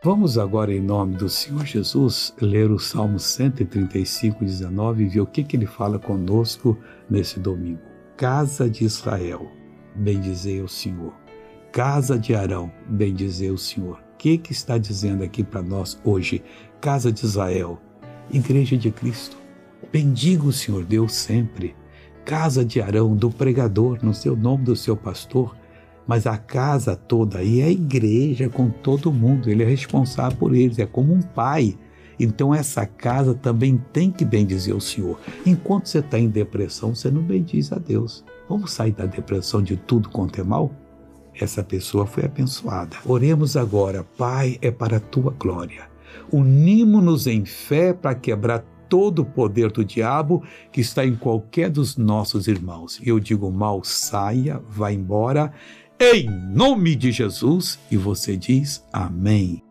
Vamos agora, em nome do Senhor Jesus, ler o Salmo 135, 19 e ver o que, que ele fala conosco nesse domingo. Casa de Israel, bendizei o Senhor. Casa de Arão, bendizei o Senhor. O que, que está dizendo aqui para nós hoje? Casa de Israel, Igreja de Cristo. Bendiga o Senhor Deus sempre. Casa de Arão, do pregador, no seu nome do seu pastor mas a casa toda aí é a igreja com todo mundo, ele é responsável por eles, é como um pai. Então essa casa também tem que bendizer o Senhor. Enquanto você está em depressão, você não bendiz a Deus. Vamos sair da depressão de tudo quanto é mal? Essa pessoa foi abençoada. Oremos agora, Pai, é para a tua glória. Unimos-nos em fé para quebrar todo o poder do diabo que está em qualquer dos nossos irmãos. Eu digo mal, saia, vá embora em nome de Jesus, e você diz amém.